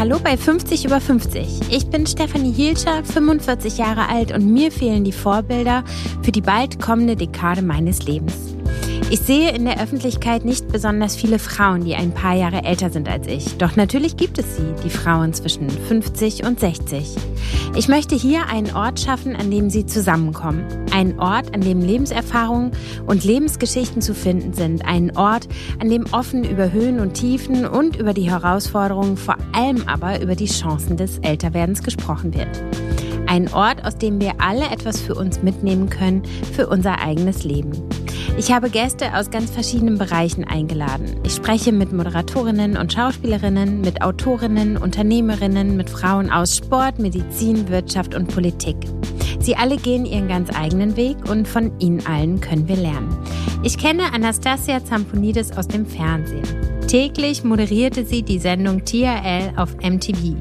Hallo bei 50 über 50. Ich bin Stefanie Hielscher, 45 Jahre alt und mir fehlen die Vorbilder für die bald kommende Dekade meines Lebens. Ich sehe in der Öffentlichkeit nicht besonders viele Frauen, die ein paar Jahre älter sind als ich. Doch natürlich gibt es sie, die Frauen zwischen 50 und 60. Ich möchte hier einen Ort schaffen, an dem sie zusammenkommen. Einen Ort, an dem Lebenserfahrungen und Lebensgeschichten zu finden sind. Einen Ort, an dem offen über Höhen und Tiefen und über die Herausforderungen, vor allem aber über die Chancen des Älterwerdens gesprochen wird. Ein Ort, aus dem wir alle etwas für uns mitnehmen können, für unser eigenes Leben. Ich habe Gäste aus ganz verschiedenen Bereichen eingeladen. Ich spreche mit Moderatorinnen und Schauspielerinnen, mit Autorinnen, Unternehmerinnen, mit Frauen aus Sport, Medizin, Wirtschaft und Politik. Sie alle gehen ihren ganz eigenen Weg und von ihnen allen können wir lernen. Ich kenne Anastasia Zamponidis aus dem Fernsehen. Täglich moderierte sie die Sendung TRL auf MTV,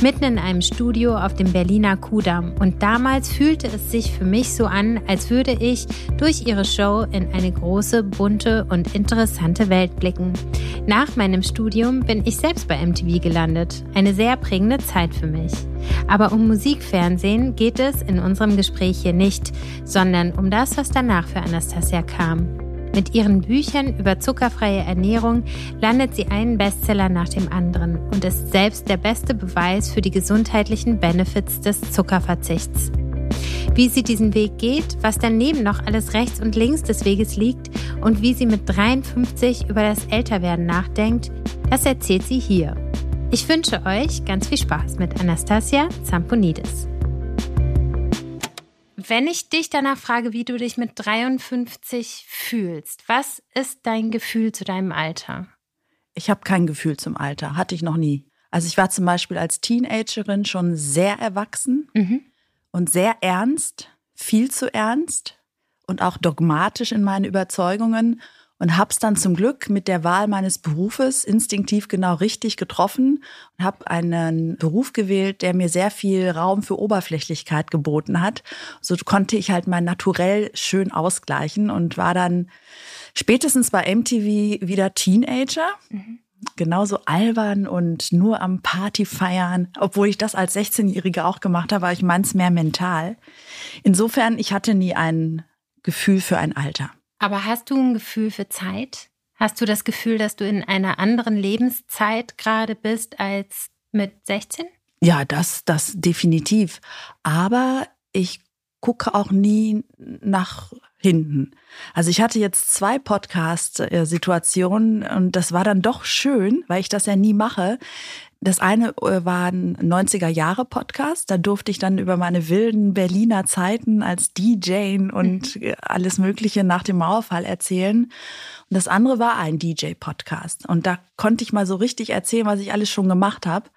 mitten in einem Studio auf dem Berliner Kudamm. Und damals fühlte es sich für mich so an, als würde ich durch ihre Show in eine große, bunte und interessante Welt blicken. Nach meinem Studium bin ich selbst bei MTV gelandet. Eine sehr prägende Zeit für mich. Aber um Musikfernsehen geht es in unserem Gespräch hier nicht, sondern um das, was danach für Anastasia kam. Mit ihren Büchern über zuckerfreie Ernährung landet sie einen Bestseller nach dem anderen und ist selbst der beste Beweis für die gesundheitlichen Benefits des Zuckerverzichts. Wie sie diesen Weg geht, was daneben noch alles rechts und links des Weges liegt und wie sie mit 53 über das Älterwerden nachdenkt, das erzählt sie hier. Ich wünsche euch ganz viel Spaß mit Anastasia Zamponidis. Wenn ich dich danach frage, wie du dich mit 53 fühlst, was ist dein Gefühl zu deinem Alter? Ich habe kein Gefühl zum Alter, hatte ich noch nie. Also ich war zum Beispiel als Teenagerin schon sehr erwachsen mhm. und sehr ernst, viel zu ernst und auch dogmatisch in meinen Überzeugungen und habe es dann zum Glück mit der Wahl meines Berufes instinktiv genau richtig getroffen und habe einen Beruf gewählt, der mir sehr viel Raum für Oberflächlichkeit geboten hat. So konnte ich halt mein Naturell schön ausgleichen und war dann spätestens bei MTV wieder Teenager. Mhm. Genauso albern und nur am Party feiern, obwohl ich das als 16-Jährige auch gemacht habe, aber ich meins mehr mental. Insofern, ich hatte nie ein Gefühl für ein Alter. Aber hast du ein Gefühl für Zeit? Hast du das Gefühl, dass du in einer anderen Lebenszeit gerade bist als mit 16? Ja, das, das definitiv. Aber ich gucke auch nie nach hinten. Also ich hatte jetzt zwei Podcast-Situationen und das war dann doch schön, weil ich das ja nie mache, das eine äh, war ein 90er-Jahre-Podcast. Da durfte ich dann über meine wilden Berliner Zeiten als DJ und mhm. alles Mögliche nach dem Mauerfall erzählen. Und das andere war ein DJ-Podcast. Und da konnte ich mal so richtig erzählen, was ich alles schon gemacht habe.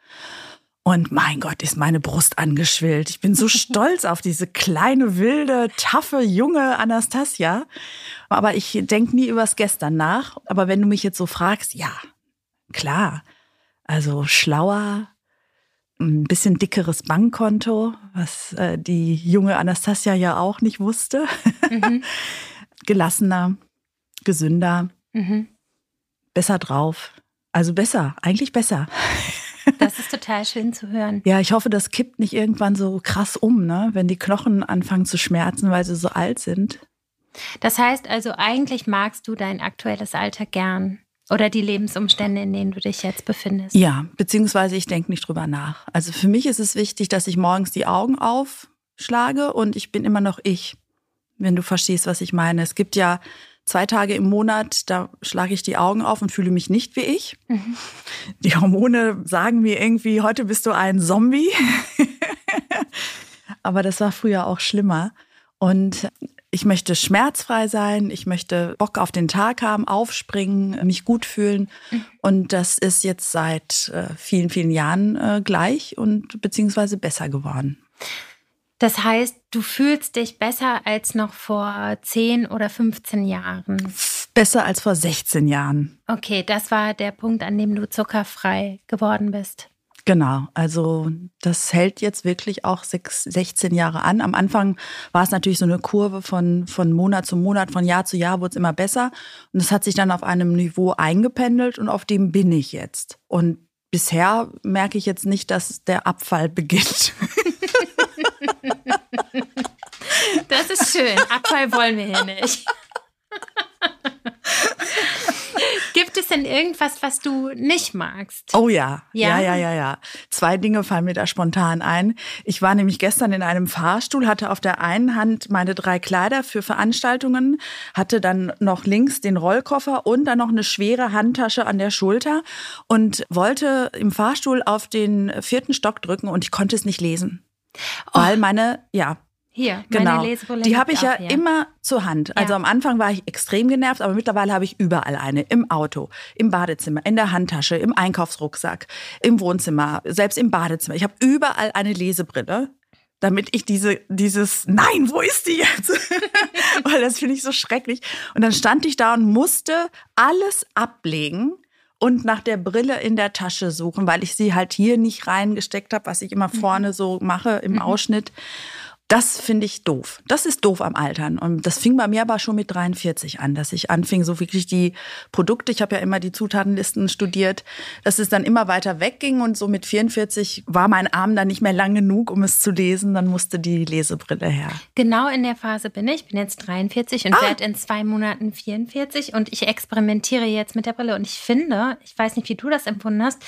Und mein Gott, ist meine Brust angeschwillt. Ich bin so stolz auf diese kleine, wilde, taffe, junge Anastasia. Aber ich denke nie übers Gestern nach. Aber wenn du mich jetzt so fragst, ja, klar. Also schlauer, ein bisschen dickeres Bankkonto, was äh, die junge Anastasia ja auch nicht wusste. Mhm. Gelassener, gesünder, mhm. besser drauf. Also besser, eigentlich besser. Das ist total schön zu hören. Ja, ich hoffe, das kippt nicht irgendwann so krass um, ne? wenn die Knochen anfangen zu schmerzen, weil sie so alt sind. Das heißt also, eigentlich magst du dein aktuelles Alter gern. Oder die Lebensumstände, in denen du dich jetzt befindest. Ja, beziehungsweise ich denke nicht drüber nach. Also für mich ist es wichtig, dass ich morgens die Augen aufschlage und ich bin immer noch ich, wenn du verstehst, was ich meine. Es gibt ja zwei Tage im Monat, da schlage ich die Augen auf und fühle mich nicht wie ich. Mhm. Die Hormone sagen mir irgendwie, heute bist du ein Zombie. Aber das war früher auch schlimmer. Und ich möchte schmerzfrei sein, ich möchte Bock auf den Tag haben, aufspringen, mich gut fühlen. Und das ist jetzt seit äh, vielen, vielen Jahren äh, gleich und beziehungsweise besser geworden. Das heißt, du fühlst dich besser als noch vor 10 oder 15 Jahren? Besser als vor 16 Jahren. Okay, das war der Punkt, an dem du zuckerfrei geworden bist. Genau, also das hält jetzt wirklich auch sechs, 16 Jahre an. Am Anfang war es natürlich so eine Kurve von, von Monat zu Monat, von Jahr zu Jahr wurde es immer besser. Und es hat sich dann auf einem Niveau eingependelt und auf dem bin ich jetzt. Und bisher merke ich jetzt nicht, dass der Abfall beginnt. Das ist schön. Abfall wollen wir hier nicht. Gibt es denn irgendwas, was du nicht magst? Oh ja. ja. Ja, ja, ja, ja. Zwei Dinge fallen mir da spontan ein. Ich war nämlich gestern in einem Fahrstuhl, hatte auf der einen Hand meine drei Kleider für Veranstaltungen, hatte dann noch links den Rollkoffer und dann noch eine schwere Handtasche an der Schulter und wollte im Fahrstuhl auf den vierten Stock drücken und ich konnte es nicht lesen. Oh. Weil meine, ja, hier, genau. meine Lesebrille. Die habe ich ja hier. immer zur Hand. Also Ja. am Anfang war ich extrem genervt, aber mittlerweile habe ich überall eine. Im Auto, im Badezimmer, in der Handtasche, im Einkaufsrucksack, im Wohnzimmer, selbst im Badezimmer. Ich habe überall eine Lesebrille. Damit ich diese, dieses, nein, wo ist die jetzt? Weil das finde ich so schrecklich. Und dann stand ich da und musste alles ablegen und nach der Brille in der Tasche suchen, weil ich sie halt hier nicht reingesteckt habe, was ich immer vorne so mache im Ausschnitt. Das finde ich doof. Das ist doof am Altern. Und das fing bei mir aber schon mit 43 an, dass ich anfing, so wirklich die Produkte, ich habe ja immer die Zutatenlisten studiert, dass es dann immer weiter wegging und so mit 44 war mein Arm dann nicht mehr lang genug, um es zu lesen. Dann musste die Lesebrille her. Genau in der Phase bin ich. Ich bin jetzt 43 Ah. und werde in zwei Monaten 44 und ich experimentiere jetzt mit der Brille. Und ich finde, ich weiß nicht, wie du das empfunden hast,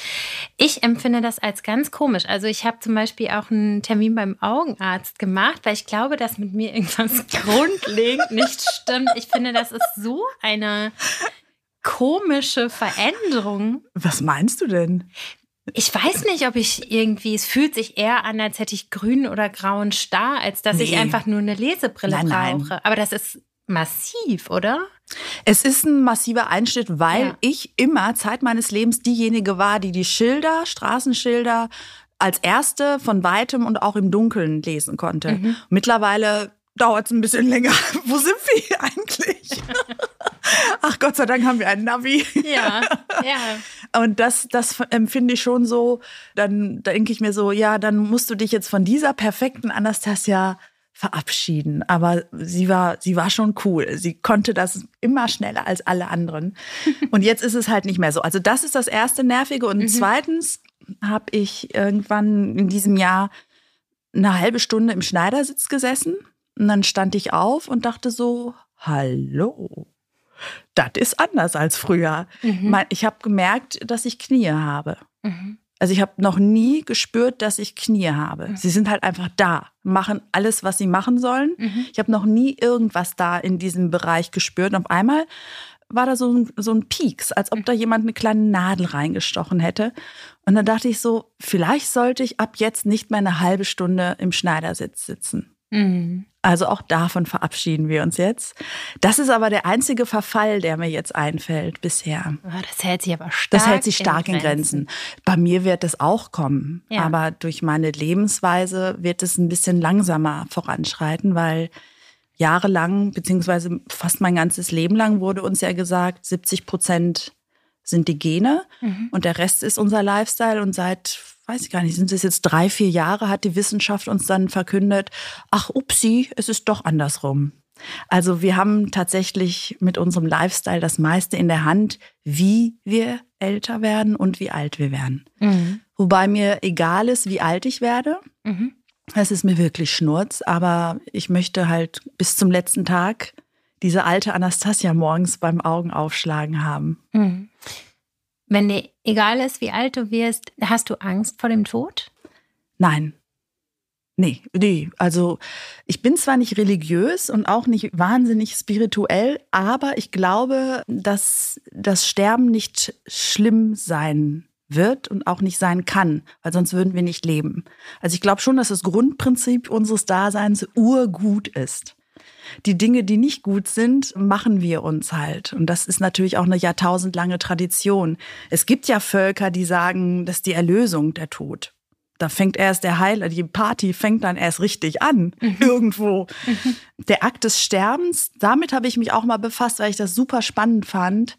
ich empfinde das als ganz komisch. Also ich habe zum Beispiel auch einen Termin beim Augenarzt gemacht, weil ich glaube, dass mit mir irgendwas grundlegend nicht stimmt. Ich finde, das ist so eine komische Veränderung. Was meinst du denn? Ich weiß nicht, ob ich irgendwie, es fühlt sich eher an, als hätte ich grünen oder grauen Star, als dass ich Nee. einfach nur eine Lesebrille Nein, nein. brauche. Aber das ist massiv, oder? Es ist ein massiver Einschnitt, weil Ja. ich immer Zeit meines Lebens diejenige war, die die Schilder, Straßenschilder als erste von weitem und auch im Dunkeln lesen konnte. Mhm. Mittlerweile dauert es ein bisschen länger. Wo sind wir hier eigentlich? Ach Gott sei Dank haben wir einen Navi. Ja, ja. Und das, das empfinde ich schon so. Dann denke ich mir so, ja, dann musst du dich jetzt von dieser perfekten Anastasia verabschieden. Aber sie war, sie war schon cool. Sie konnte das immer schneller als alle anderen. Und jetzt ist es halt nicht mehr so. Also das ist das erste Nervige. Und zweitens habe ich irgendwann in diesem Jahr eine halbe Stunde im Schneidersitz gesessen. Und dann stand ich auf und dachte so, hallo. Das ist anders als früher. Mein- Ich habe gemerkt, dass ich Knie habe. Mhm. Also ich habe noch nie gespürt, dass ich Knie habe. Sie sind halt einfach da, machen alles, was sie machen sollen. Mhm. Ich habe noch nie irgendwas da in diesem Bereich gespürt. Und auf einmal war da so ein, so ein Pieks, als ob da jemand eine kleine Nadel reingestochen hätte. Und dann dachte ich so, vielleicht sollte ich ab jetzt nicht mehr eine halbe Stunde im Schneidersitz sitzen. Mhm. Also auch davon verabschieden wir uns jetzt. Das ist aber der einzige Verfall, der mir jetzt einfällt bisher. Oh, das hält sich aber stark. Das hält sich stark in Grenzen. Bei mir wird es auch kommen. Ja. Aber durch meine Lebensweise wird es ein bisschen langsamer voranschreiten, weil jahrelang, beziehungsweise fast mein ganzes Leben lang wurde uns ja gesagt, 70 Prozent sind die Gene Mhm. und der Rest ist unser Lifestyle. Und seit, weiß ich gar nicht, sind es jetzt drei, vier Jahre, hat die Wissenschaft uns dann verkündet, ach upsi, es ist doch andersrum. Also wir haben tatsächlich mit unserem Lifestyle das meiste in der Hand, wie wir älter werden und wie alt wir werden. Mhm. Wobei mir egal ist, wie alt ich werde. Mhm. Es ist mir wirklich Schnurz, aber ich möchte halt bis zum letzten Tag diese alte Anastasia morgens beim Augenaufschlagen haben. Mhm. Wenn dir egal ist, wie alt du wirst, hast du Angst vor dem Tod? Nein. Nee, nee. Also ich bin zwar nicht religiös und auch nicht wahnsinnig spirituell, aber ich glaube, dass das Sterben nicht schlimm sein wird und auch nicht sein kann, weil sonst würden wir nicht leben. Also ich glaube schon, dass das Grundprinzip unseres Daseins urgut ist. Die Dinge, die nicht gut sind, machen wir uns halt. Und das ist natürlich auch eine jahrtausendlange Tradition. Es gibt ja Völker, die sagen, das ist die Erlösung, der Tod. Da fängt erst der Heil, die Party fängt dann erst richtig an, irgendwo. Der Akt des Sterbens, damit habe ich mich auch mal befasst, weil ich das super spannend fand.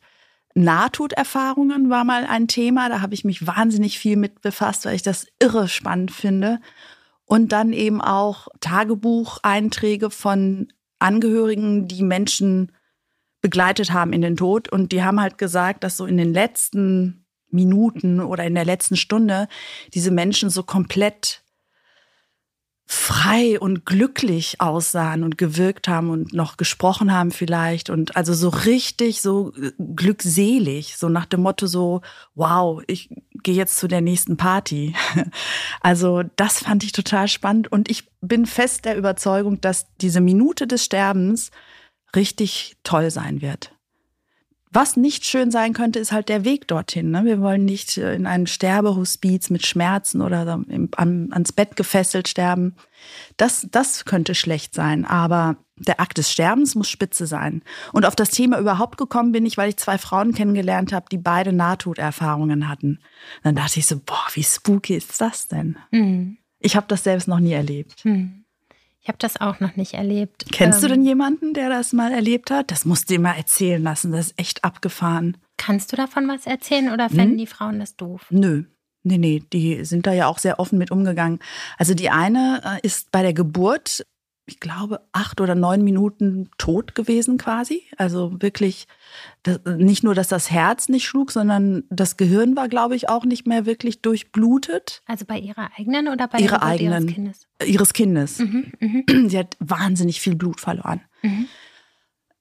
Nahtoderfahrungen war mal ein Thema, da habe ich mich wahnsinnig viel mit befasst, weil ich das irre spannend finde. Und dann eben auch Tagebucheinträge von Angehörigen, die Menschen begleitet haben in den Tod. Und die haben halt gesagt, dass so in den letzten Minuten oder in der letzten Stunde diese Menschen so komplett frei und glücklich aussahen und gewirkt haben und noch gesprochen haben vielleicht und also so richtig so glückselig, so nach dem Motto so, wow, ich gehe jetzt zu der nächsten Party. Also das fand ich total spannend und ich bin fest der Überzeugung, dass diese Minute des Sterbens richtig toll sein wird. Was nicht schön sein könnte, ist halt der Weg dorthin. Ne? Wir wollen nicht äh, in einem Sterbehospiz mit Schmerzen oder ans Bett gefesselt sterben. Das, das könnte schlecht sein. Aber der Akt des Sterbens muss spitze sein. Und auf das Thema überhaupt gekommen bin ich, weil ich zwei Frauen kennengelernt habe, die beide Nahtoderfahrungen hatten. Dann dachte ich so, boah, wie spooky ist das denn? Mhm. Ich habe das selbst noch nie erlebt. Mhm. Ich habe das auch noch nicht erlebt. Kennst ähm, du denn jemanden, der das mal erlebt hat? Das musst du dir mal erzählen lassen. Das ist echt abgefahren. Kannst du davon was erzählen oder fänden hm? die Frauen das doof? Nö. Nee, nee, die sind da ja auch sehr offen mit umgegangen. Also die eine äh, ist bei der Geburt ich glaube, acht oder neun Minuten tot gewesen quasi. Also wirklich, das, nicht nur, dass das Herz nicht schlug, sondern das Gehirn war, glaube ich, auch nicht mehr wirklich durchblutet. Also bei ihrer eigenen oder bei ihrer eigenen, ihres Kindes? Ihres Kindes. Mhm, mh. Sie hat wahnsinnig viel Blut verloren. Mhm.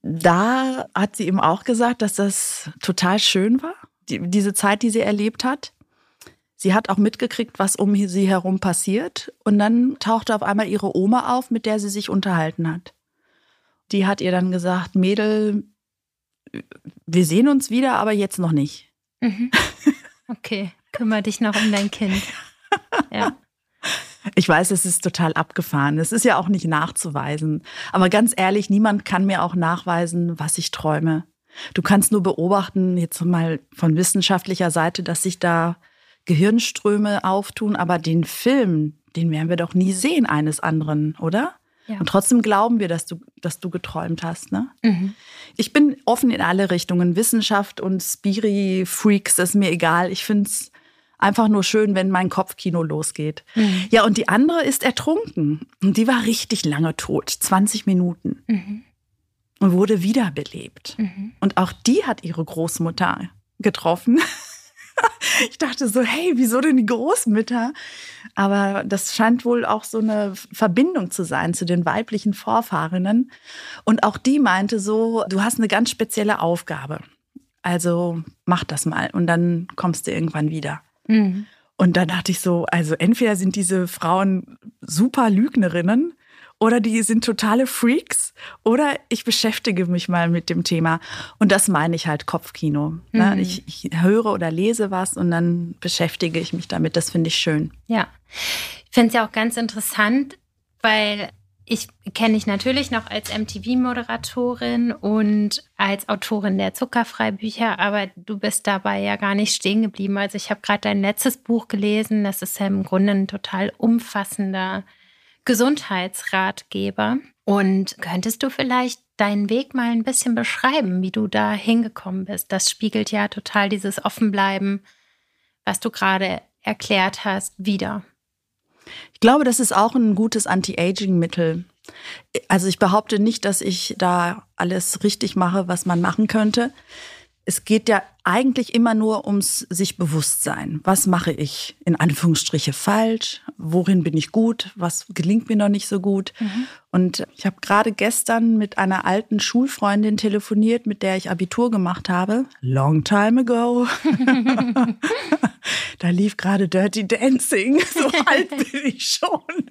Da hat sie eben auch gesagt, dass das total schön war, die, diese Zeit, die sie erlebt hat. Sie hat auch mitgekriegt, was um sie herum passiert. Und dann tauchte auf einmal ihre Oma auf, mit der sie sich unterhalten hat. Die hat ihr dann gesagt, Mädel, wir sehen uns wieder, aber jetzt noch nicht. Mhm. Okay, kümmere dich noch um dein Kind. Ja. Ich weiß, es ist total abgefahren. Es ist ja auch nicht nachzuweisen. Aber ganz ehrlich, niemand kann mir auch nachweisen, was ich träume. Du kannst nur beobachten, jetzt mal von wissenschaftlicher Seite, dass sich da Gehirnströme auftun, aber den Film, den werden wir doch nie sehen eines anderen, oder? Ja. Und trotzdem glauben wir, dass du, dass du geträumt hast. Ne? Mhm. Ich bin offen in alle Richtungen. Wissenschaft und Spiri-Freaks, das ist mir egal. Ich finde es einfach nur schön, wenn mein Kopfkino losgeht. Mhm. Ja, und die andere ist ertrunken. Und die war richtig lange tot, 20 Minuten. Mhm. Und wurde wiederbelebt. Mhm. Und auch die hat ihre Großmutter getroffen. ich dachte so, hey, wieso denn die Großmütter? Aber das scheint wohl auch so eine Verbindung zu sein zu den weiblichen Vorfahrinnen. Und auch die meinte so, du hast eine ganz spezielle Aufgabe. Also mach das mal und dann kommst du irgendwann wieder. Mhm. Und da dachte ich so, also entweder sind diese Frauen super Lügnerinnen oder die sind totale Freaks oder ich beschäftige mich mal mit dem Thema. Und das meine ich halt Kopfkino. Ne? Mhm. Ich, ich, höre oder lese was und dann beschäftige ich mich damit. Das finde ich schön. Ja, ich finde es ja auch ganz interessant, weil ich kenne dich natürlich noch als MTV-Moderatorin und als Autorin der Zuckerfreibücher, aber du bist dabei ja gar nicht stehen geblieben. Also ich habe gerade dein letztes Buch gelesen. Das ist ja im Grunde ein total umfassender Gesundheitsratgeber. Und könntest du vielleicht deinen Weg mal ein bisschen beschreiben, wie du da hingekommen bist? Das spiegelt ja total dieses Offenbleiben, was du gerade erklärt hast, wieder. Ich glaube, das ist auch ein gutes Anti-Aging-Mittel. Also ich behaupte nicht, dass ich da alles richtig mache, was man machen könnte es geht ja eigentlich immer nur ums sich Bewusstsein. Was mache ich in Anführungsstriche falsch? Worin bin ich gut? Was gelingt mir noch nicht so gut? Mhm. Und ich habe gerade gestern mit einer alten Schulfreundin telefoniert, mit der ich Abitur gemacht habe. Long time ago. da lief gerade Dirty Dancing. So alt bin ich schon.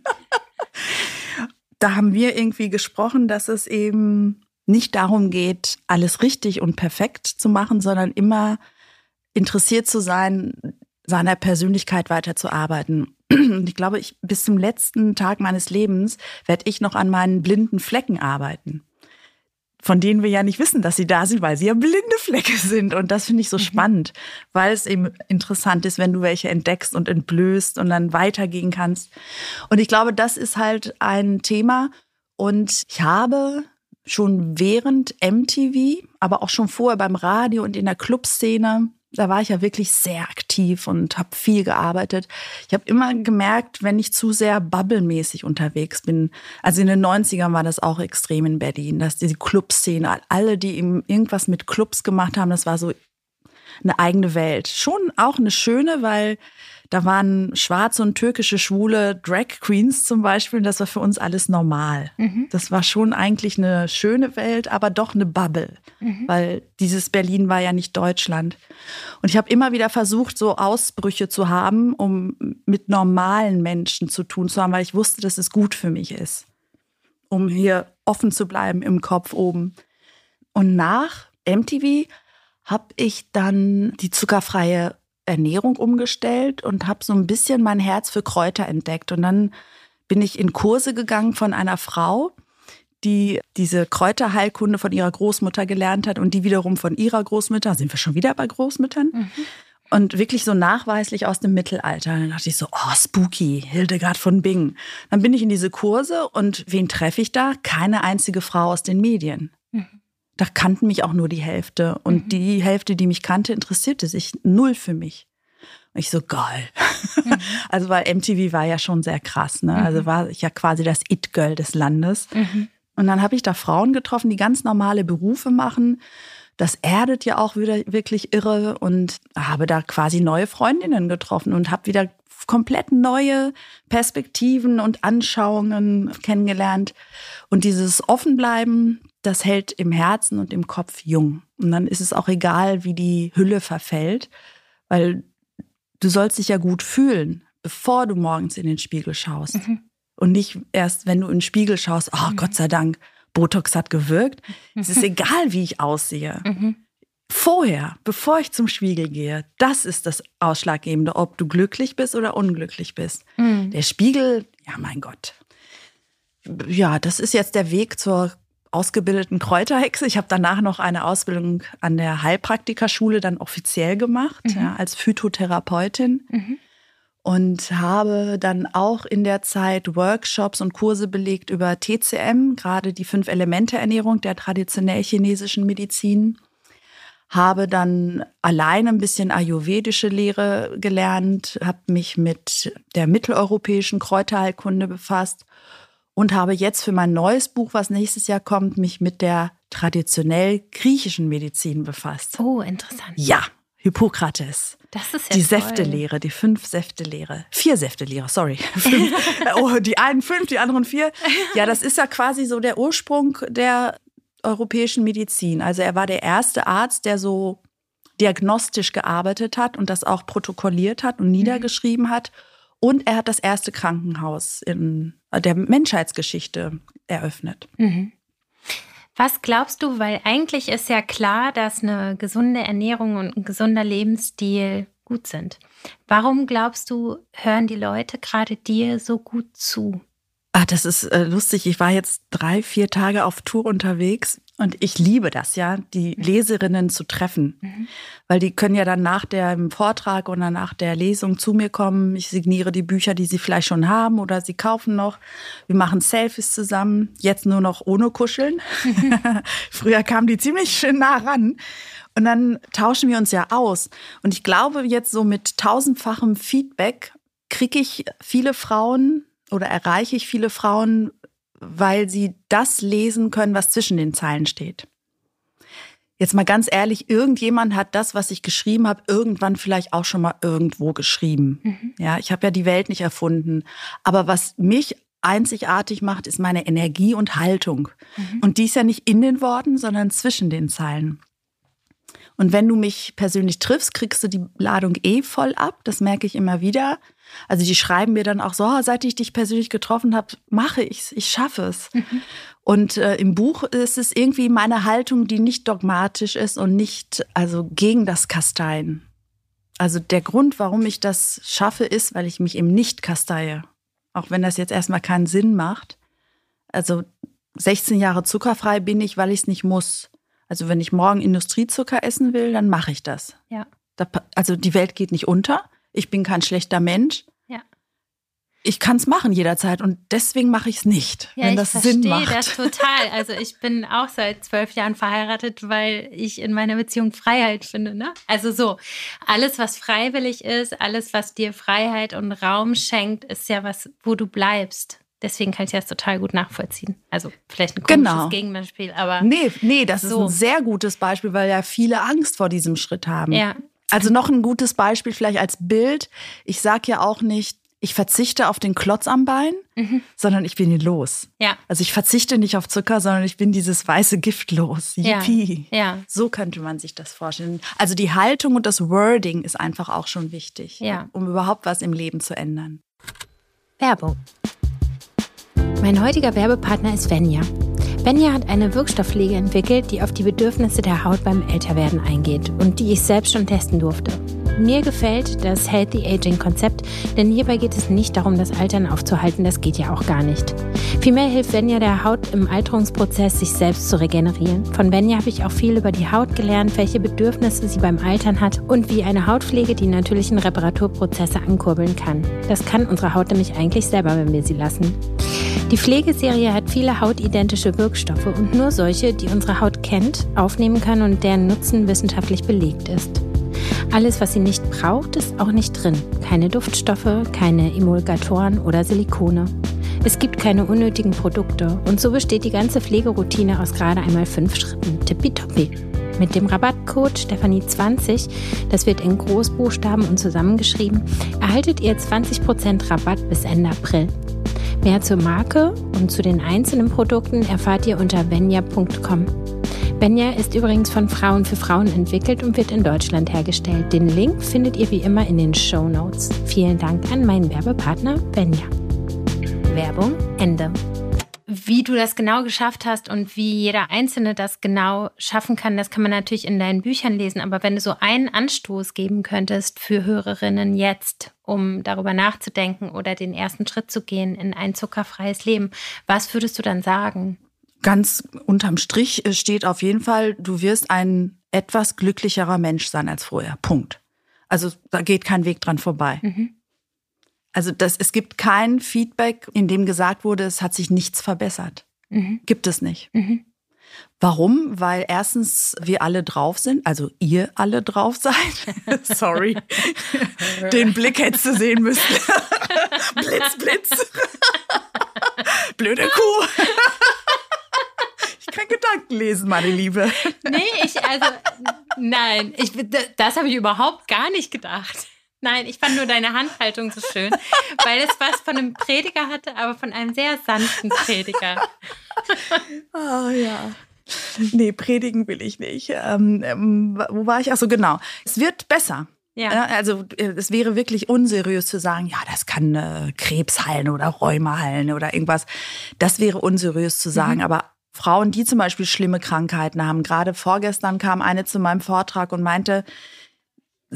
da haben wir irgendwie gesprochen, dass es eben nicht darum geht, alles richtig und perfekt zu machen, sondern immer interessiert zu sein, seiner Persönlichkeit weiterzuarbeiten. Und ich glaube, ich, bis zum letzten Tag meines Lebens werde ich noch an meinen blinden Flecken arbeiten. Von denen wir ja nicht wissen, dass sie da sind, weil sie ja blinde Flecke sind. Und das finde ich so mhm. spannend, weil es eben interessant ist, wenn du welche entdeckst und entblößt und dann weitergehen kannst. Und ich glaube, das ist halt ein Thema. Und ich habe schon während MTV, aber auch schon vorher beim Radio und in der Clubszene. Da war ich ja wirklich sehr aktiv und habe viel gearbeitet. Ich habe immer gemerkt, wenn ich zu sehr bubblemäßig unterwegs bin. Also in den 90ern war das auch extrem in Berlin, dass diese Clubszene, alle, die irgendwas mit Clubs gemacht haben, das war so eine eigene Welt. Schon auch eine schöne, weil da waren schwarze und türkische schwule Drag Queens zum Beispiel. Und das war für uns alles normal. Mhm. Das war schon eigentlich eine schöne Welt, aber doch eine Bubble, mhm. weil dieses Berlin war ja nicht Deutschland. Und ich habe immer wieder versucht, so Ausbrüche zu haben, um mit normalen Menschen zu tun zu haben, weil ich wusste, dass es gut für mich ist, um hier offen zu bleiben im Kopf oben. Und nach MTV habe ich dann die zuckerfreie Ernährung umgestellt und habe so ein bisschen mein Herz für Kräuter entdeckt. Und dann bin ich in Kurse gegangen von einer Frau, die diese Kräuterheilkunde von ihrer Großmutter gelernt hat und die wiederum von ihrer Großmutter. Sind wir schon wieder bei Großmüttern? Mhm. Und wirklich so nachweislich aus dem Mittelalter. Dann dachte ich so, oh, spooky, Hildegard von Bingen. Dann bin ich in diese Kurse und wen treffe ich da? Keine einzige Frau aus den Medien. Mhm da kannten mich auch nur die Hälfte. Und mhm. die Hälfte, die mich kannte, interessierte sich null für mich. Und ich so, geil. Mhm. Also, weil MTV war ja schon sehr krass, ne? Also mhm. war ich ja quasi das It-Girl des Landes. Mhm. Und dann habe ich da Frauen getroffen, die ganz normale Berufe machen. Das erdet ja auch wieder wirklich irre und habe da quasi neue Freundinnen getroffen und habe wieder komplett neue Perspektiven und Anschauungen kennengelernt. Und dieses Offenbleiben, das hält im Herzen und im Kopf jung. Und dann ist es auch egal, wie die Hülle verfällt, weil du sollst dich ja gut fühlen, bevor du morgens in den Spiegel schaust. Mhm. Und nicht erst, wenn du in den Spiegel schaust, oh mhm. Gott sei Dank, Botox hat gewirkt. Mhm. Es ist egal, wie ich aussehe. Mhm. Vorher, bevor ich zum Spiegel gehe, das ist das Ausschlaggebende, ob du glücklich bist oder unglücklich bist. Mhm. Der Spiegel, ja mein Gott. Ja, das ist jetzt der Weg zur ausgebildeten Kräuterhexe. Ich habe danach noch eine Ausbildung an der Heilpraktikerschule dann offiziell gemacht, mhm. ja, als Phytotherapeutin. Mhm. Und habe dann auch in der Zeit Workshops und Kurse belegt über TCM, gerade die Fünf-Elemente-Ernährung der traditionell chinesischen Medizin. Habe dann allein ein bisschen ayurvedische Lehre gelernt, habe mich mit der mitteleuropäischen Kräuterheilkunde befasst und habe jetzt für mein neues Buch, was nächstes Jahr kommt, mich mit der traditionell griechischen Medizin befasst. Oh, interessant. Ja, Hippokrates. Das ist ja Die Säftelehre, die fünf Säftelehre. Vier Säftelehre, sorry. Oh, die einen fünf, die anderen vier. Ja, das ist ja quasi so der Ursprung der europäischen Medizin. Also er war der erste Arzt, der so diagnostisch gearbeitet hat und das auch protokolliert hat und niedergeschrieben hat. Und er hat das erste Krankenhaus in der Menschheitsgeschichte eröffnet. Mhm. Was glaubst du, weil eigentlich ist ja klar, dass eine gesunde Ernährung und ein gesunder Lebensstil gut sind. Warum glaubst du, hören die Leute gerade dir so gut zu? Ah, das ist äh, lustig. Ich war jetzt drei, vier Tage auf Tour unterwegs und ich liebe das ja, die. Leserinnen zu treffen, mhm. weil die können ja dann nach dem Vortrag oder nach der Lesung zu mir kommen. Ich signiere die Bücher, die sie vielleicht schon haben oder sie kaufen noch. Wir machen Selfies zusammen, jetzt nur noch ohne Kuscheln. Früher kamen die ziemlich schön nah ran. Und dann tauschen wir uns ja aus. Und ich glaube, jetzt so mit tausendfachem Feedback kriege ich viele Frauen oder erreiche ich viele Frauen, weil sie das lesen können, was zwischen den Zeilen steht. Jetzt mal ganz ehrlich, irgendjemand hat das, was ich geschrieben habe, irgendwann vielleicht auch schon mal irgendwo geschrieben. Mhm. Ja, ich habe ja die Welt nicht erfunden. Aber was mich einzigartig macht, ist meine Energie und Haltung. Mhm. Und die ist ja nicht in den Worten, sondern zwischen den Zeilen. Und wenn du mich persönlich triffst, kriegst du die Ladung eh voll ab. Das merke ich immer wieder. Also die schreiben mir dann auch so, oh, seit ich dich persönlich getroffen habe, mache ich's, ich schaffe es. Mhm. Und äh, im Buch ist es irgendwie meine Haltung, die nicht dogmatisch ist und nicht also gegen das Kasteien. Also der Grund, warum ich das schaffe, ist, weil ich mich eben nicht kasteie. Auch wenn das jetzt erstmal keinen Sinn macht. Also 16 Jahre zuckerfrei bin ich, weil ich es nicht muss. Also wenn ich morgen Industriezucker essen will, dann mache ich das. Ja. Da, also die Welt geht nicht unter ich bin kein schlechter Mensch. Ja. Ich kann es machen jederzeit und deswegen mache ich es nicht, ja, wenn das Sinn macht. Ich verstehe das total. Also ich bin auch seit zwölf Jahren verheiratet, weil ich in meiner Beziehung Freiheit finde. Ne? Also so, alles, was freiwillig ist, alles, was dir Freiheit und Raum schenkt, ist ja was, wo du bleibst. Deswegen kann ich das total gut nachvollziehen. Also vielleicht ein komisches genau. Gegenbeispiel, aber. Nee, nee, das so. ist ein sehr gutes Beispiel, weil ja viele Angst vor diesem Schritt haben. Ja. Also noch ein gutes Beispiel vielleicht als Bild. Ich sage ja auch nicht, ich verzichte auf den Klotz am Bein, mhm. sondern ich bin ihn los. Ja. Also ich verzichte nicht auf Zucker, sondern ich bin dieses weiße Gift los. Yippie. Ja. ja. So könnte man sich das vorstellen. Also die Haltung und das Wording ist einfach auch schon wichtig, ja. um überhaupt was im Leben zu ändern. Werbung. Mein heutiger Werbepartner ist Venya. Venya hat eine Wirkstoffpflege entwickelt, die auf die Bedürfnisse der Haut beim Älterwerden eingeht und die ich selbst schon testen durfte. Mir gefällt das Healthy Aging Konzept, denn hierbei geht es nicht darum, das Altern aufzuhalten, das geht ja auch gar nicht. Vielmehr hilft Venya der Haut im Alterungsprozess, sich selbst zu regenerieren. Von Venya habe ich auch viel über die Haut gelernt, welche Bedürfnisse sie beim Altern hat und wie eine Hautpflege die natürlichen Reparaturprozesse ankurbeln kann. Das kann unsere Haut nämlich eigentlich selber, wenn wir sie lassen. Die Pflegeserie hat viele hautidentische Wirkstoffe und nur solche, die unsere Haut kennt, aufnehmen kann und deren Nutzen wissenschaftlich belegt ist. Alles, was sie nicht braucht, ist auch nicht drin. Keine Duftstoffe, keine Emulgatoren oder Silikone. Es gibt keine unnötigen Produkte und so besteht die ganze Pflegeroutine aus gerade einmal fünf Schritten. Tippitoppi. Mit dem Rabattcode Stefanie20, das wird in Großbuchstaben und zusammengeschrieben, erhaltet ihr 20% Rabatt bis Ende April. Mehr zur Marke und zu den einzelnen Produkten erfahrt ihr unter venya.com. Benja ist übrigens von Frauen für Frauen entwickelt und wird in Deutschland hergestellt. Den Link findet ihr wie immer in den Show Notes. Vielen Dank an meinen Werbepartner Benja. Werbung Ende. Wie du das genau geschafft hast und wie jeder Einzelne das genau schaffen kann, das kann man natürlich in deinen Büchern lesen. Aber wenn du so einen Anstoß geben könntest für Hörerinnen jetzt, um darüber nachzudenken oder den ersten Schritt zu gehen in ein zuckerfreies Leben, was würdest du dann sagen? ganz unterm Strich äh, steht auf jeden Fall, du wirst ein etwas glücklicherer Mensch sein als vorher. Punkt. Also da geht kein Weg dran vorbei. Mhm. Also das, es gibt kein Feedback, in dem gesagt wurde, es hat sich nichts verbessert. Mhm. Gibt es nicht. Mhm. Warum? Weil erstens wir alle drauf sind, also ihr alle drauf seid. Sorry. Den Blick hättest du sehen müssen. blitz, blitz. Blöde Kuh kein Gedanken lesen, meine Liebe. Nee, ich, also, nein, ich, das habe ich überhaupt gar nicht gedacht. Nein, ich fand nur deine Handhaltung so schön, weil es was von einem Prediger hatte, aber von einem sehr sanften Prediger. Oh ja. Nee, predigen will ich nicht. Ähm, ähm, wo war ich? Ach so, genau. Es wird besser. Ja. Also äh, es wäre wirklich unseriös zu sagen, ja, das kann äh, Krebs heilen oder Rheuma heilen oder irgendwas. Das wäre unseriös zu sagen. Mhm. Aber Frauen, die zum Beispiel schlimme Krankheiten haben. Gerade vorgestern kam eine zu meinem Vortrag und meinte,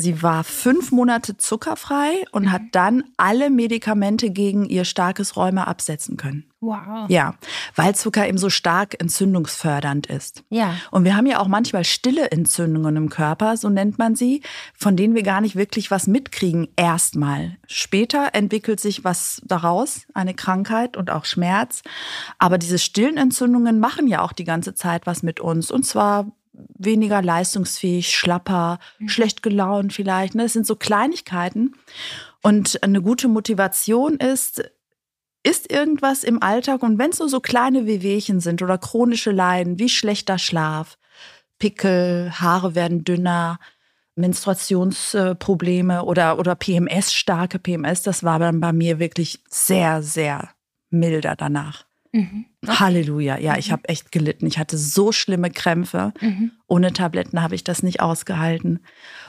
sie war fünf Monate zuckerfrei und mhm. hat dann alle Medikamente gegen ihr starkes Rheuma absetzen können. Wow. Ja, weil Zucker eben so stark entzündungsfördernd ist. Ja. Und wir haben ja auch manchmal stille Entzündungen im Körper, so nennt man sie, von denen wir gar nicht wirklich was mitkriegen erstmal. Später entwickelt sich was daraus, eine Krankheit und auch Schmerz. Aber diese stillen Entzündungen machen ja auch die ganze Zeit was mit uns. Und zwar weniger leistungsfähig, schlapper, mhm. schlecht gelaunt vielleicht. Ne? Das sind so Kleinigkeiten. Und eine gute Motivation ist, ist irgendwas im Alltag und wenn es nur so kleine Wehwehchen sind oder chronische Leiden wie schlechter Schlaf, Pickel, Haare werden dünner, Menstruationsprobleme oder, oder PMS, starke PMS, das war dann bei mir wirklich sehr, sehr milder danach. Mhm. Halleluja, ja, mhm. ich habe echt gelitten. Ich hatte so schlimme Krämpfe. Mhm. Ohne Tabletten habe ich das nicht ausgehalten.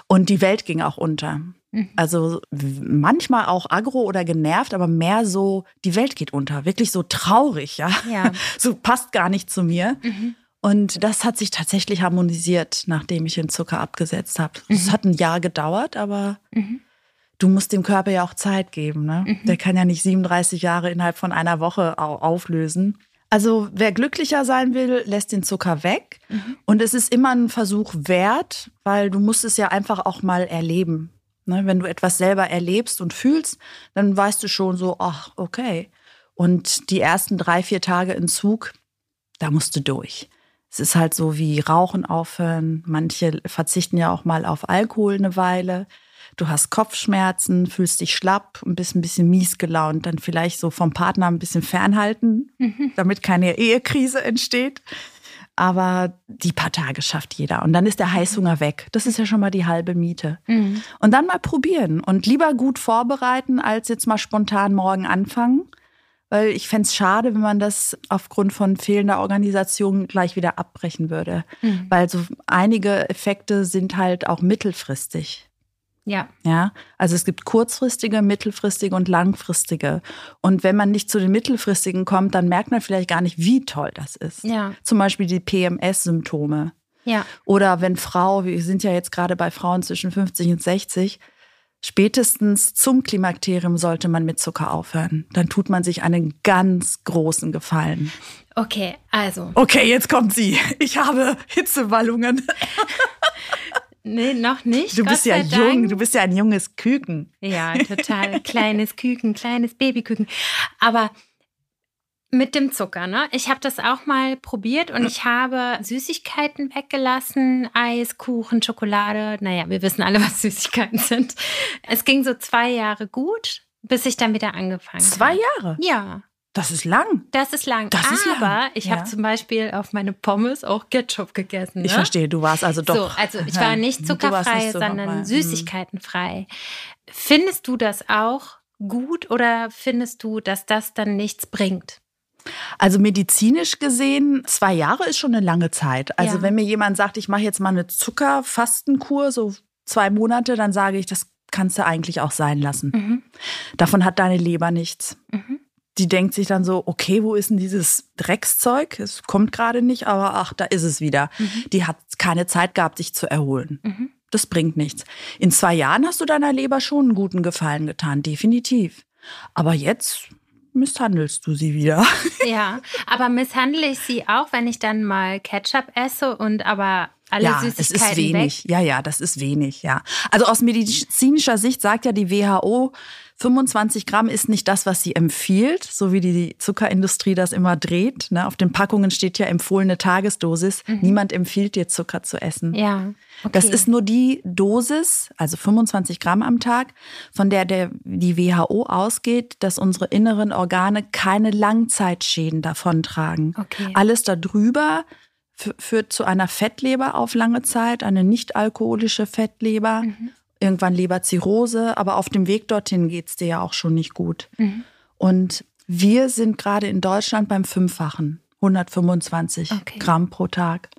Und die Welt ging auch unter. Mhm. Also manchmal auch agro oder genervt, aber mehr so, die Welt geht unter. Wirklich so traurig, ja. ja. So passt gar nicht zu mir. Mhm. Und das hat sich tatsächlich harmonisiert, nachdem ich den Zucker abgesetzt habe. Es mhm. hat ein Jahr gedauert, aber. Du musst dem Körper ja auch Zeit geben. Ne? Mhm. Der kann ja nicht 37 Jahre innerhalb von einer Woche auflösen. Also wer glücklicher sein will, lässt den Zucker weg. Mhm. Und es ist immer ein Versuch wert, weil du musst es ja einfach auch mal erleben. Ne? Wenn du etwas selber erlebst und fühlst, dann weißt du schon so, ach, okay. Und die ersten drei, vier Tage in Zug, da musst du durch. Es ist halt so wie Rauchen aufhören. Manche verzichten ja auch mal auf Alkohol eine Weile. Du hast Kopfschmerzen, fühlst dich schlapp und bist ein bisschen mies gelaunt. Dann vielleicht so vom Partner ein bisschen fernhalten, mhm. damit keine Ehekrise entsteht. aber die paar Tage schafft jeder. Und dann ist der Heißhunger weg. Das ist ja schon mal die halbe Miete. Mhm. Und dann mal probieren und lieber gut vorbereiten, als jetzt mal spontan morgen anfangen. Weil ich fände es schade, wenn man das aufgrund von fehlender Organisation gleich wieder abbrechen würde. Mhm. Weil so einige Effekte sind halt auch mittelfristig. Ja. Ja, also es gibt kurzfristige, mittelfristige und langfristige. Und wenn man nicht zu den mittelfristigen kommt, dann merkt man vielleicht gar nicht, wie toll das ist. Ja. Zum Beispiel die PMS-Symptome. Ja. Oder wenn Frau, wir sind ja jetzt gerade bei Frauen zwischen 50 und 60, spätestens zum Klimakterium sollte man mit Zucker aufhören. Dann tut man sich einen ganz großen Gefallen. Okay, also. Okay, jetzt kommt sie. Ich habe Hitzewallungen. Nee, noch nicht. Du Gott bist ja jung, Dank. du bist ja ein junges Küken. Ja, total. kleines Küken, kleines Babyküken. Aber mit dem Zucker, ne? Ich habe das auch mal probiert und ich habe Süßigkeiten weggelassen, Eis, Kuchen, Schokolade. Naja, wir wissen alle, was Süßigkeiten sind. Es ging so zwei Jahre gut, bis ich dann wieder angefangen Zwei habe. Jahre. Ja, Das ist lang. das ist lang. Das ist Aber lang, ich ja. habe zum Beispiel auf meine Pommes auch Ketchup gegessen. Ne? Ich verstehe, du warst also doch. So, also ich war nicht zuckerfrei, nicht so sondern normal. süßigkeitenfrei. Findest du das auch gut oder findest du, dass das dann nichts bringt? Also medizinisch gesehen, zwei Jahre ist schon eine lange Zeit. Also Ja. wenn mir jemand sagt, ich mache jetzt mal eine Zuckerfastenkur, so zwei Monate, dann sage ich, das kannst du eigentlich auch sein lassen. Mhm. Davon hat deine Leber nichts. Mhm. Die denkt sich dann so, okay, wo ist denn dieses Dreckszeug? Es kommt gerade nicht, aber ach, da ist es wieder. Die hat keine Zeit gehabt, sich zu erholen. Mhm. Das bringt nichts. In zwei Jahren hast du deiner Leber schon einen guten Gefallen getan, definitiv. Aber jetzt misshandelst du sie wieder. Ja, aber misshandle ich sie auch, wenn ich dann mal Ketchup esse und aber alle ja, es ist wenig. weg? Ja, ja, das ist wenig, ja. Also aus medizinischer Sicht sagt ja die WHO, 25 Gramm ist nicht das, was sie empfiehlt, so wie die Zuckerindustrie das immer dreht. Ne? Auf den Packungen steht ja empfohlene Tagesdosis. Niemand empfiehlt dir Zucker zu essen. Mhm. Ja, okay. Das ist nur die Dosis, also 25 Gramm am Tag, von der, der die WHO ausgeht, dass unsere inneren Organe keine Langzeitschäden davontragen. Okay. Alles darüber fü- führt zu einer Fettleber auf lange Zeit, eine nicht alkoholische Fettleber, Mhm. Irgendwann Leberzirrhose, aber auf dem Weg dorthin geht's dir ja auch schon nicht gut. Mhm. Und wir sind gerade in Deutschland beim Fünffachen, 125 Okay. Gramm pro Tag.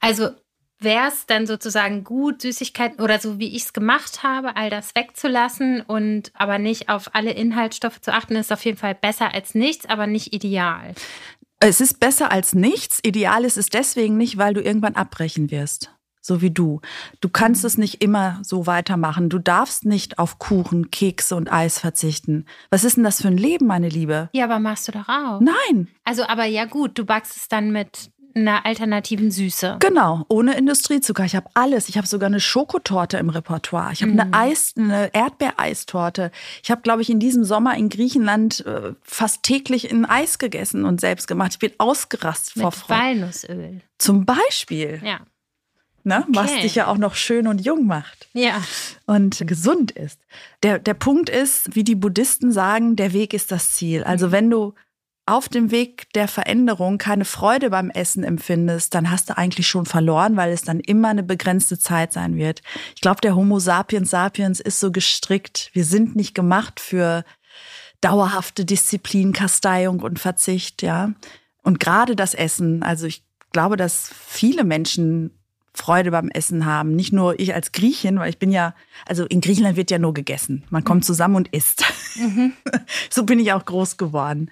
Also wäre es dann sozusagen gut, Süßigkeiten oder so wie ich es gemacht habe, all das wegzulassen und aber nicht auf alle Inhaltsstoffe zu achten, ist auf jeden Fall besser als nichts, aber nicht ideal. Es ist besser als nichts. Ideal ist es deswegen nicht, weil du irgendwann abbrechen wirst. So wie du. Du kannst es nicht immer so weitermachen. Du darfst nicht auf Kuchen, Kekse und Eis verzichten. Was ist denn das für ein Leben, meine Liebe? Ja, aber machst du doch auch. Nein, Also, aber ja gut, du backst es dann mit einer alternativen Süße. genau, ohne Industriezucker. Ich habe alles. Ich habe sogar eine Schokotorte im Repertoire. Ich habe eine Eis, eine Erdbeereistorte. Ich habe, glaube ich, in diesem Sommer in Griechenland äh, fast täglich ein Eis gegessen und selbst gemacht. Ich bin ausgerastet vor Mit Freude. Walnussöl. Zum Beispiel, Ja. Ne, was Okay. dich ja auch noch schön und jung macht. Ja. und gesund ist. Der, der Punkt ist, wie die Buddhisten sagen, der Weg ist das Ziel. Also wenn du auf dem Weg der Veränderung keine Freude beim Essen empfindest, dann hast du eigentlich schon verloren, weil es dann immer eine begrenzte Zeit sein wird. Ich glaube, der Homo sapiens sapiens ist so gestrickt. Wir sind nicht gemacht für dauerhafte Disziplin, Kasteiung und Verzicht, ja. Und gerade das Essen, also ich glaube, dass viele Menschen Freude beim Essen haben. Nicht nur ich als Griechin, weil ich bin ja, also in Griechenland wird ja nur gegessen. Man kommt zusammen und isst. so bin ich auch groß geworden.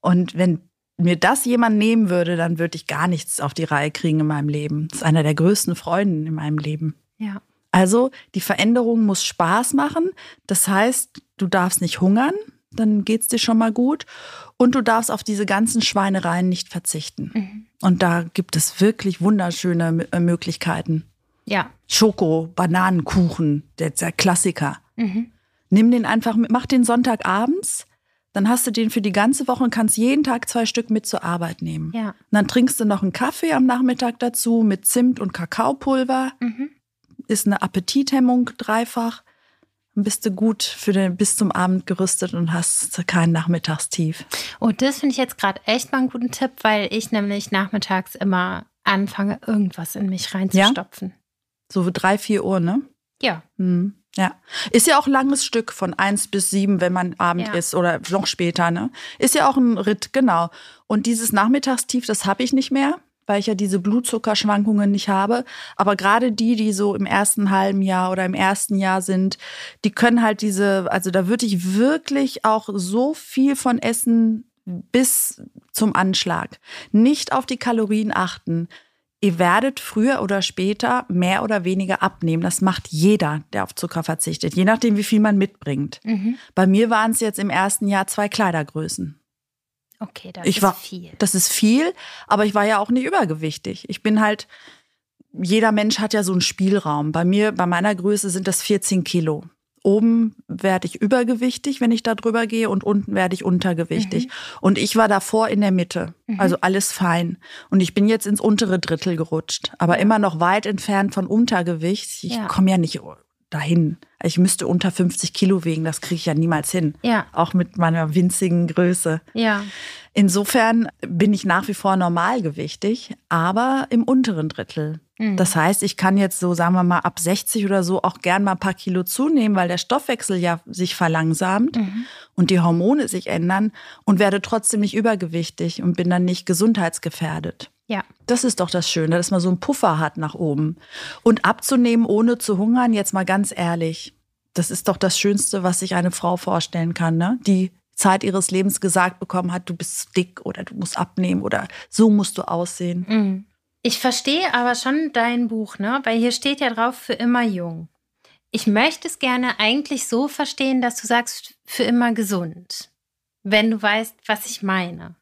Und wenn mir das jemand nehmen würde, dann würde ich gar nichts auf die Reihe kriegen in meinem Leben. Das ist einer der größten Freuden in meinem Leben. Ja. Also die Veränderung muss Spaß machen. Das heißt, du darfst nicht hungern, dann geht's dir schon mal gut. Und du darfst auf diese ganzen Schweinereien nicht verzichten. Und da gibt es wirklich wunderschöne äh, Möglichkeiten. Ja. Schoko, Bananenkuchen, der, der Klassiker. Nimm den einfach mit, mach den Sonntagabends, dann hast du den für die ganze Woche und kannst jeden Tag zwei Stück mit zur Arbeit nehmen. Ja. Und dann trinkst du noch einen Kaffee am Nachmittag dazu mit Zimt und Kakaopulver. Mhm. Ist eine Appetithemmung dreifach. Bist du gut für den, bis zum Abend gerüstet und hast kein Nachmittagstief. Und das finde ich jetzt gerade echt mal einen guten Tipp, weil ich nämlich nachmittags immer anfange, irgendwas in mich reinzustopfen. Ja? So drei, vier Uhr, ne? Ja. Hm. Ja. Ist ja auch ein langes Stück von eins bis sieben, wenn man Abend ja. ist oder noch später, ne? Ist ja auch ein Ritt, genau. Und dieses Nachmittagstief, das habe ich nicht mehr, weil ich ja diese Blutzuckerschwankungen nicht habe. Aber gerade die, die so im ersten halben Jahr oder im ersten Jahr sind, die können halt diese, also da würde ich wirklich auch so viel von essen bis zum Anschlag. Nicht auf die Kalorien achten ihr werdet früher oder später mehr oder weniger abnehmen. Das macht jeder, der auf Zucker verzichtet, je nachdem, wie viel man mitbringt. Mhm. Bei mir waren es jetzt im ersten Jahr zwei Kleidergrößen. Okay, das ich ist war, viel. Das ist viel, aber ich war ja auch nicht übergewichtig. Ich bin halt, jeder Mensch hat ja so einen Spielraum. Bei mir, bei meiner Größe sind das 14 Kilo. Oben werde ich übergewichtig, wenn ich da drüber gehe, und unten werde ich untergewichtig. Mhm. Und ich war davor in der Mitte. Mhm. Also alles fein. Und ich bin jetzt ins untere Drittel gerutscht, aber ja. immer noch weit entfernt von Untergewicht. Ich ja. komme ja nicht dahin. Ich müsste unter 50 Kilo wegen, das kriege ich ja niemals hin. Ja. Auch mit meiner winzigen Größe. Ja. Insofern bin ich nach wie vor normalgewichtig, aber im unteren Drittel. Mhm. Das heißt, ich kann jetzt so, sagen wir mal, ab 60 oder so auch gern mal ein paar Kilo zunehmen, weil der Stoffwechsel ja sich verlangsamt mhm. und die Hormone sich ändern und werde trotzdem nicht übergewichtig und bin dann nicht gesundheitsgefährdet. Ja. Das ist doch das Schöne, dass man so einen Puffer hat nach oben. Und abzunehmen, ohne zu hungern, jetzt mal ganz ehrlich, das ist doch das Schönste, was sich eine Frau vorstellen kann, ne? Die Zeit ihres Lebens gesagt bekommen hat, du bist dick oder du musst abnehmen oder so musst du aussehen. Mhm. Ich verstehe aber schon dein Buch, ne? Weil hier steht ja drauf für immer jung. Ich möchte es gerne eigentlich so verstehen, dass du sagst für immer gesund. Wenn du weißt, was ich meine.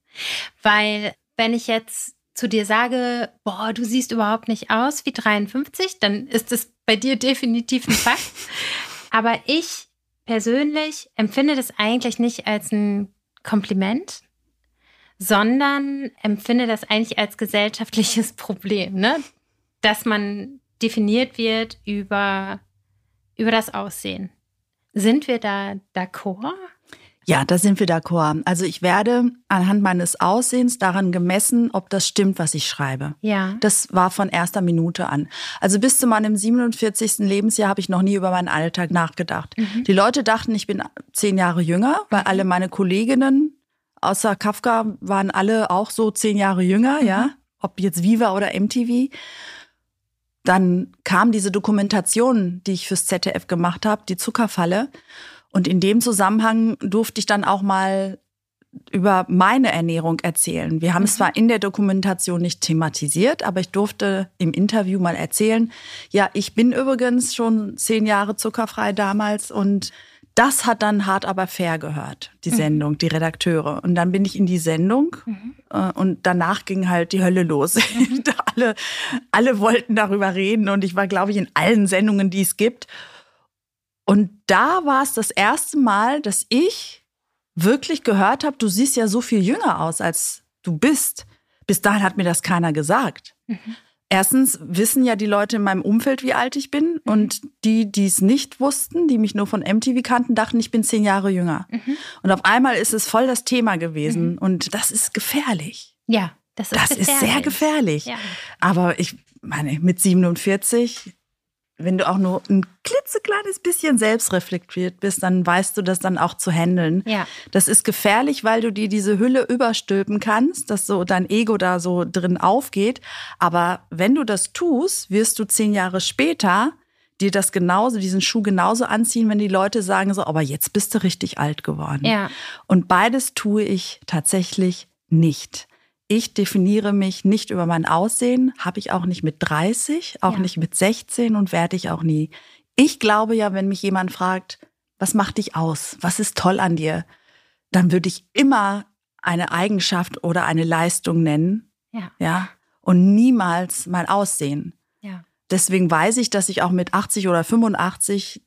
Weil wenn ich jetzt zu dir sage, boah, du siehst überhaupt nicht aus wie 53, dann ist es bei dir definitiv ein Fakt. aber ich persönlich empfinde das eigentlich nicht als ein Kompliment, sondern empfinde das eigentlich als gesellschaftliches Problem, ne? dass man definiert wird über, über das Aussehen. Sind wir da d'accord? Ja, da sind wir d'accord. Also ich werde anhand meines Aussehens daran gemessen, ob das stimmt, was ich schreibe. Ja. Das war von erster Minute an. Also bis zu meinem 47. Lebensjahr habe ich noch nie über meinen Alltag nachgedacht. Mhm. Die Leute dachten, ich bin zehn Jahre jünger, weil alle meine Kolleginnen außer Kafka waren alle auch so zehn Jahre jünger, mhm. ja, ob jetzt Viva oder MTV. Dann kam diese Dokumentation, die ich fürs ZDF gemacht habe, die Zuckerfalle. Und in dem Zusammenhang durfte ich dann auch mal über meine Ernährung erzählen. Wir haben es mhm. zwar in der Dokumentation nicht thematisiert, aber ich durfte im Interview mal erzählen, ja, ich bin übrigens schon zehn Jahre zuckerfrei damals und das hat dann hart aber fair gehört, die mhm. Sendung, mhm. die Redakteure. Und dann bin ich in die Sendung mhm. äh, und danach ging halt die Hölle los. Mhm. alle, alle wollten darüber reden und ich war, glaube ich, in allen Sendungen, die es gibt. Und da war es das erste Mal, dass ich wirklich gehört habe, du siehst ja so viel jünger aus, als du bist. Bis dahin hat mir das keiner gesagt. Mhm. Erstens wissen ja die Leute in meinem Umfeld, wie alt ich bin. Mhm. Und die, die es nicht wussten, die mich nur von MTV kannten, dachten, ich bin zehn Jahre jünger. Mhm. Und auf einmal ist es voll das Thema gewesen. Mhm. Und das ist gefährlich. Ja, das ist, das gefährlich. ist sehr gefährlich. Ja. Aber ich meine, mit 47 wenn du auch nur ein klitzekleines bisschen selbstreflektiert bist, dann weißt du das dann auch zu handeln. Ja. Das ist gefährlich, weil du dir diese Hülle überstülpen kannst, dass so dein Ego da so drin aufgeht. Aber wenn du das tust, wirst du zehn Jahre später dir das genauso, diesen Schuh genauso anziehen, wenn die Leute sagen so, aber jetzt bist du richtig alt geworden. Ja. Und beides tue ich tatsächlich nicht ich definiere mich nicht über mein Aussehen, habe ich auch nicht mit 30, auch ja. nicht mit 16 und werde ich auch nie. Ich glaube ja, wenn mich jemand fragt, was macht dich aus? Was ist toll an dir? Dann würde ich immer eine Eigenschaft oder eine Leistung nennen. Ja. Ja. Und niemals mein Aussehen. Ja. Deswegen weiß ich, dass ich auch mit 80 oder 85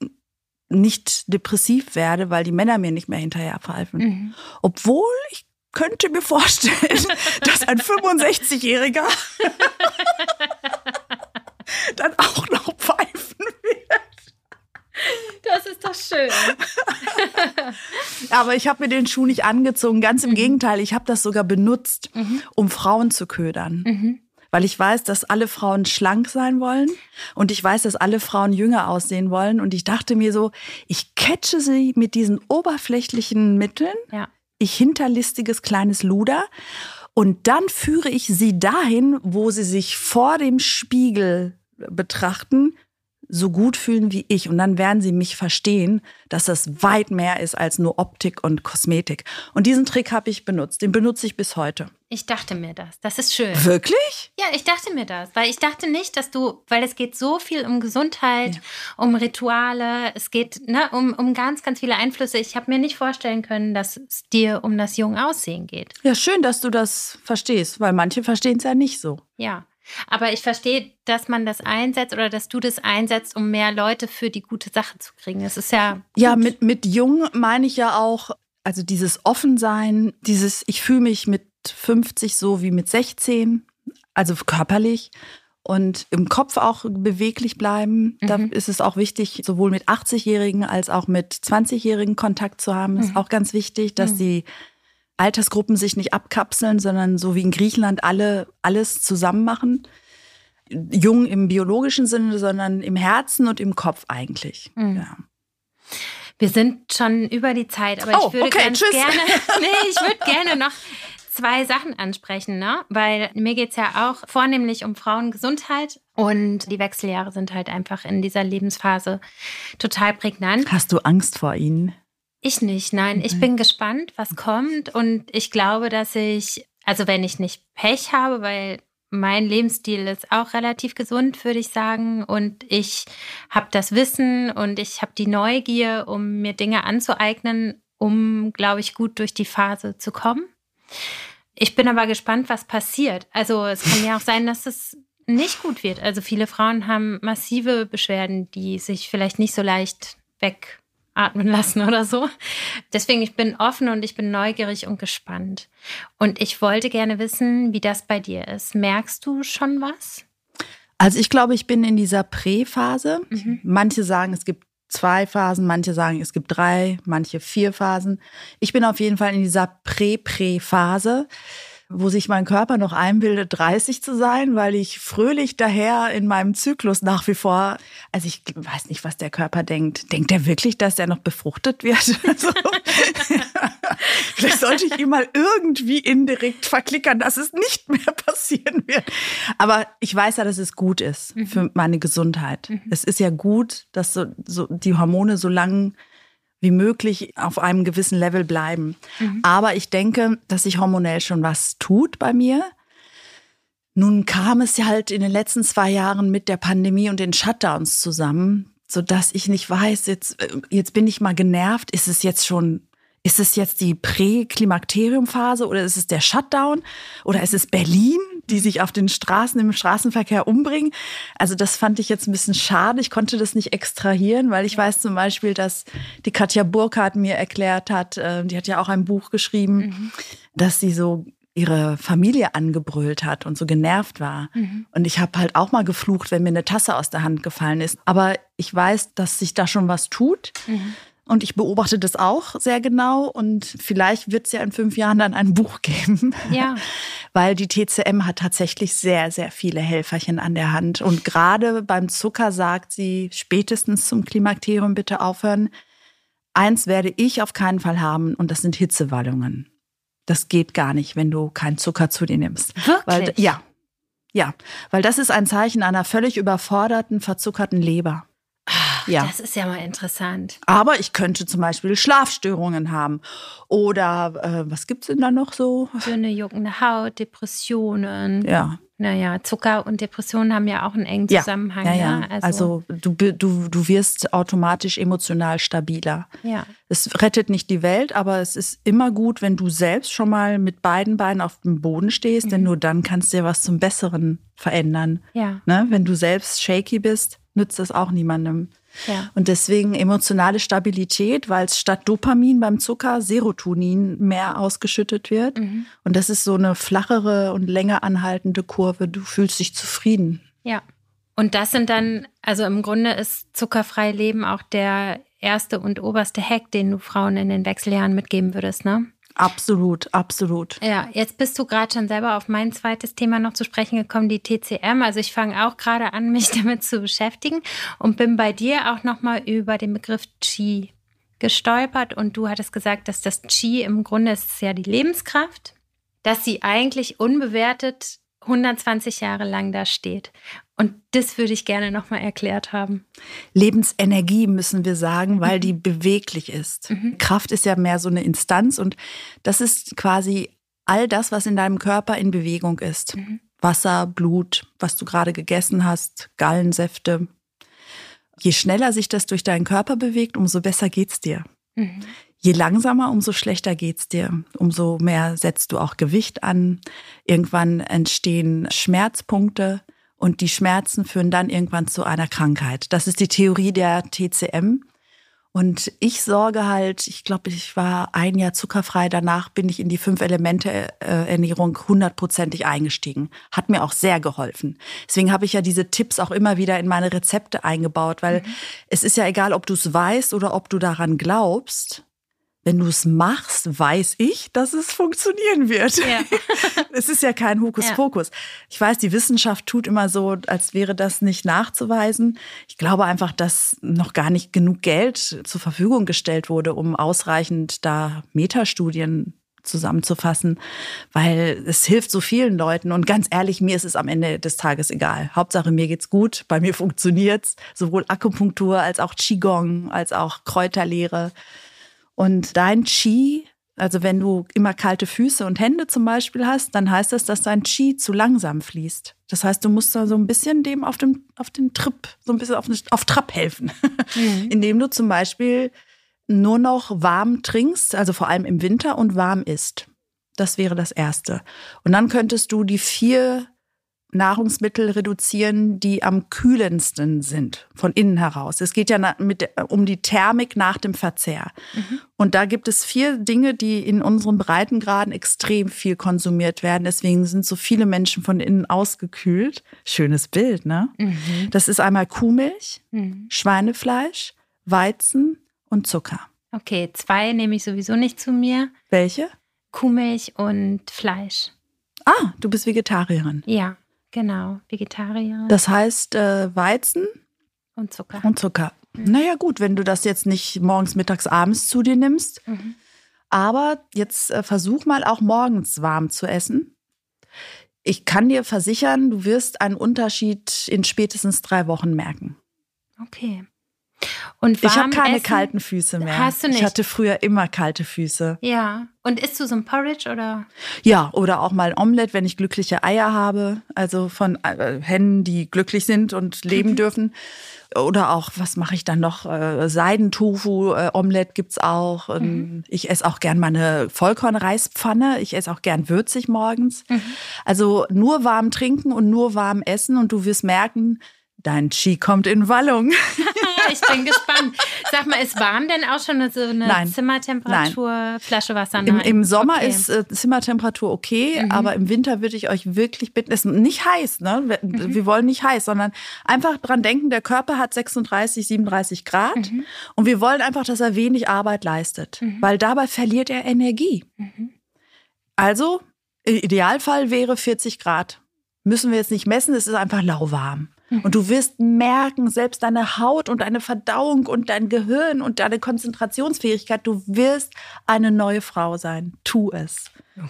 nicht depressiv werde, weil die Männer mir nicht mehr hinterher pfeifen. Mhm. Obwohl ich könnte mir vorstellen, dass ein 65-Jähriger dann auch noch pfeifen wird. Das ist doch schön. Aber ich habe mir den Schuh nicht angezogen. Ganz im mhm. Gegenteil, ich habe das sogar benutzt, mhm. um Frauen zu ködern. Mhm. weil ich weiß, dass alle Frauen schlank sein wollen und ich weiß, dass alle Frauen jünger aussehen wollen. Und ich dachte mir so, ich catche sie mit diesen oberflächlichen Mitteln. Ja. Ich hinterlistiges kleines Luder. Und dann führe ich sie dahin, wo sie sich vor dem Spiegel betrachten so gut fühlen wie ich. Und dann werden sie mich verstehen, dass das weit mehr ist als nur Optik und Kosmetik. Und diesen Trick habe ich benutzt. Den benutze ich bis heute. Ich dachte mir das. Das ist schön. Wirklich? Ja, ich dachte mir das. Weil ich dachte nicht, dass du, weil es geht so viel um Gesundheit, ja. um Rituale, es geht ne, um, um ganz, ganz viele Einflüsse. Ich habe mir nicht vorstellen können, dass es dir um das junge Aussehen geht. Ja, schön, dass du das verstehst, weil manche verstehen es ja nicht so. Ja. Aber ich verstehe, dass man das einsetzt oder dass du das einsetzt, um mehr Leute für die gute Sache zu kriegen. Es ist ja. Gut. Ja, mit, mit jung meine ich ja auch, also dieses Offensein, dieses, ich fühle mich mit 50 so wie mit 16, also körperlich und im Kopf auch beweglich bleiben. Mhm. Da ist es auch wichtig, sowohl mit 80-Jährigen als auch mit 20-Jährigen Kontakt zu haben. Das ist mhm. auch ganz wichtig, dass mhm. die Altersgruppen sich nicht abkapseln, sondern so wie in Griechenland alle alles zusammen machen. Jung im biologischen Sinne, sondern im Herzen und im Kopf eigentlich. Mhm. Ja. Wir sind schon über die Zeit, aber oh, ich würde okay, gerne, nee, ich würde gerne noch zwei Sachen ansprechen, ne? Weil mir geht es ja auch vornehmlich um Frauengesundheit und die Wechseljahre sind halt einfach in dieser Lebensphase total prägnant. Hast du Angst vor ihnen? Ich nicht, nein. Ich bin gespannt, was kommt. Und ich glaube, dass ich, also wenn ich nicht Pech habe, weil mein Lebensstil ist auch relativ gesund, würde ich sagen. Und ich habe das Wissen und ich habe die Neugier, um mir Dinge anzueignen, um, glaube ich, gut durch die Phase zu kommen. Ich bin aber gespannt, was passiert. Also es kann ja auch sein, dass es nicht gut wird. Also viele Frauen haben massive Beschwerden, die sich vielleicht nicht so leicht weg atmen lassen oder so. Deswegen, ich bin offen und ich bin neugierig und gespannt. Und ich wollte gerne wissen, wie das bei dir ist. Merkst du schon was? Also ich glaube, ich bin in dieser Prä-Phase. Mhm. Manche sagen, es gibt zwei Phasen, manche sagen, es gibt drei, manche vier Phasen. Ich bin auf jeden Fall in dieser Prä-Prä-Phase wo sich mein Körper noch einbildet, 30 zu sein, weil ich fröhlich daher in meinem Zyklus nach wie vor, also ich weiß nicht, was der Körper denkt. Denkt er wirklich, dass er noch befruchtet wird? Also, vielleicht sollte ich ihm mal irgendwie indirekt verklickern, dass es nicht mehr passieren wird. Aber ich weiß ja, dass es gut ist mhm. für meine Gesundheit. Mhm. Es ist ja gut, dass so, so die Hormone so lang wie möglich auf einem gewissen Level bleiben. Mhm. Aber ich denke, dass sich hormonell schon was tut bei mir. Nun kam es ja halt in den letzten zwei Jahren mit der Pandemie und den Shutdowns zusammen, so dass ich nicht weiß, jetzt, äh, jetzt bin ich mal genervt. Ist es jetzt schon ist es jetzt die Präklimakteriumphase oder ist es der Shutdown oder ist es Berlin, die sich auf den Straßen im Straßenverkehr umbringen? Also das fand ich jetzt ein bisschen schade. Ich konnte das nicht extrahieren, weil ich weiß zum Beispiel, dass die Katja Burkhardt mir erklärt hat, äh, die hat ja auch ein Buch geschrieben, mhm. dass sie so ihre Familie angebrüllt hat und so genervt war. Mhm. Und ich habe halt auch mal geflucht, wenn mir eine Tasse aus der Hand gefallen ist. Aber ich weiß, dass sich da schon was tut. Mhm. Und ich beobachte das auch sehr genau und vielleicht wird es ja in fünf Jahren dann ein Buch geben. Ja. Weil die TCM hat tatsächlich sehr, sehr viele Helferchen an der Hand. Und gerade beim Zucker sagt sie, spätestens zum Klimakterium bitte aufhören. Eins werde ich auf keinen Fall haben und das sind Hitzewallungen. Das geht gar nicht, wenn du keinen Zucker zu dir nimmst. Wirklich? Weil, ja. Ja, weil das ist ein Zeichen einer völlig überforderten, verzuckerten Leber. Ja. Das ist ja mal interessant. Aber ich könnte zum Beispiel Schlafstörungen haben. Oder äh, was gibt es denn da noch so? Dünne, juckende Haut, Depressionen. Ja. Naja, Zucker und Depressionen haben ja auch einen engen Zusammenhang. Ja, ja. ja. Also, also du, du, du wirst automatisch emotional stabiler. Ja. Es rettet nicht die Welt, aber es ist immer gut, wenn du selbst schon mal mit beiden Beinen auf dem Boden stehst, mhm. denn nur dann kannst du ja was zum Besseren verändern. Ja. Ne? Wenn du selbst shaky bist, nützt das auch niemandem. Ja. Und deswegen emotionale Stabilität, weil es statt Dopamin beim Zucker Serotonin mehr ausgeschüttet wird. Mhm. Und das ist so eine flachere und länger anhaltende Kurve. Du fühlst dich zufrieden. Ja. Und das sind dann, also im Grunde ist zuckerfrei Leben auch der erste und oberste Hack, den du Frauen in den Wechseljahren mitgeben würdest, ne? Absolut, absolut. Ja, jetzt bist du gerade schon selber auf mein zweites Thema noch zu sprechen gekommen, die TCM. Also ich fange auch gerade an, mich damit zu beschäftigen und bin bei dir auch nochmal über den Begriff Qi gestolpert und du hattest gesagt, dass das Qi im Grunde ist ja die Lebenskraft, dass sie eigentlich unbewertet 120 Jahre lang da steht. Und das würde ich gerne nochmal erklärt haben. Lebensenergie müssen wir sagen, weil mhm. die beweglich ist. Mhm. Kraft ist ja mehr so eine Instanz und das ist quasi all das, was in deinem Körper in Bewegung ist. Mhm. Wasser, Blut, was du gerade gegessen hast, Gallensäfte. Je schneller sich das durch deinen Körper bewegt, umso besser geht's dir. Mhm. Je langsamer, umso schlechter geht's dir. Umso mehr setzt du auch Gewicht an. Irgendwann entstehen Schmerzpunkte und die Schmerzen führen dann irgendwann zu einer Krankheit. Das ist die Theorie der TCM. Und ich sorge halt, ich glaube, ich war ein Jahr zuckerfrei, danach bin ich in die Fünf-Elemente-Ernährung hundertprozentig eingestiegen. Hat mir auch sehr geholfen. Deswegen habe ich ja diese Tipps auch immer wieder in meine Rezepte eingebaut, weil mhm. es ist ja egal, ob du es weißt oder ob du daran glaubst wenn du es machst, weiß ich, dass es funktionieren wird. Ja. es ist ja kein Hokuspokus. Ja. Ich weiß, die Wissenschaft tut immer so, als wäre das nicht nachzuweisen. Ich glaube einfach, dass noch gar nicht genug Geld zur Verfügung gestellt wurde, um ausreichend da Metastudien zusammenzufassen, weil es hilft so vielen Leuten. Und ganz ehrlich, mir ist es am Ende des Tages egal. Hauptsache, mir geht's gut, bei mir funktioniert's. Sowohl Akupunktur als auch Qigong, als auch Kräuterlehre. Und dein Qi, also wenn du immer kalte Füße und Hände zum Beispiel hast, dann heißt das, dass dein Qi zu langsam fließt. Das heißt, du musst da so ein bisschen dem auf dem, auf den Trip, so ein bisschen auf, auf Trab helfen. Mhm. Indem du zum Beispiel nur noch warm trinkst, also vor allem im Winter und warm isst. Das wäre das Erste. Und dann könntest du die vier Nahrungsmittel reduzieren, die am kühlendsten sind, von innen heraus. Es geht ja mit, um die Thermik nach dem Verzehr. Mhm. Und da gibt es vier Dinge, die in unseren Breitengraden extrem viel konsumiert werden. Deswegen sind so viele Menschen von innen ausgekühlt. Schönes Bild, ne? Mhm. Das ist einmal Kuhmilch, mhm. Schweinefleisch, Weizen und Zucker. Okay, zwei nehme ich sowieso nicht zu mir. Welche? Kuhmilch und Fleisch. Ah, du bist Vegetarierin. Ja. Genau, Vegetarier. Das heißt äh, Weizen und Zucker. Und Zucker. Mhm. Naja, gut, wenn du das jetzt nicht morgens, mittags, abends zu dir nimmst. Mhm. Aber jetzt äh, versuch mal auch morgens warm zu essen. Ich kann dir versichern, du wirst einen Unterschied in spätestens drei Wochen merken. Okay. Und ich habe keine essen, kalten Füße mehr. Hast du nicht? Ich hatte früher immer kalte Füße. Ja. Und isst du so ein Porridge oder? Ja, oder auch mal ein Omelette, wenn ich glückliche Eier habe. Also von äh, Hennen, die glücklich sind und leben mhm. dürfen. Oder auch, was mache ich dann noch? Äh, Seidentofu, äh, gibt's auch. Mhm. Ich esse auch gern meine Vollkornreispfanne. Ich esse auch gern würzig morgens. Mhm. Also nur warm trinken und nur warm essen und du wirst merken, dein Ski kommt in Wallung. ich bin gespannt. Sag mal, ist warm denn auch schon so eine Nein. Zimmertemperatur Nein. Flasche Wasser? Nein. Im, Im, Sommer okay. ist äh, Zimmertemperatur okay, mhm. aber im Winter würde ich euch wirklich bitten, es ist nicht heiß, ne? Wir, mhm. wir, wollen nicht heiß, sondern einfach dran denken, der Körper hat 36, 37 Grad mhm. und wir wollen einfach, dass er wenig Arbeit leistet, mhm. weil dabei verliert er Energie. Mhm. Also, Idealfall wäre 40 Grad. Müssen wir jetzt nicht messen, es ist einfach lauwarm. Und du wirst merken, selbst deine Haut und deine Verdauung und dein Gehirn und deine Konzentrationsfähigkeit, du wirst eine neue Frau sein. Tu es.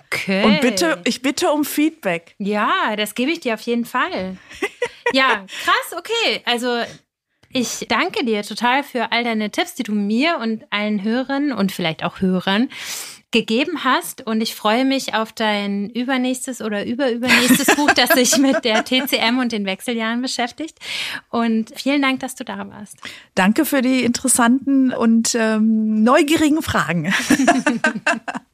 Okay. Und bitte, ich bitte um Feedback. Ja, das gebe ich dir auf jeden Fall. ja, krass, okay. Also ich danke dir total für all deine Tipps, die du mir und allen Hörern und vielleicht auch Hörern gegeben hast. Und ich freue mich auf dein übernächstes oder überübernächstes Buch, das sich mit der TCM und den Wechseljahren beschäftigt. Und vielen Dank, dass du da warst. Danke für die interessanten und ähm, neugierigen Fragen.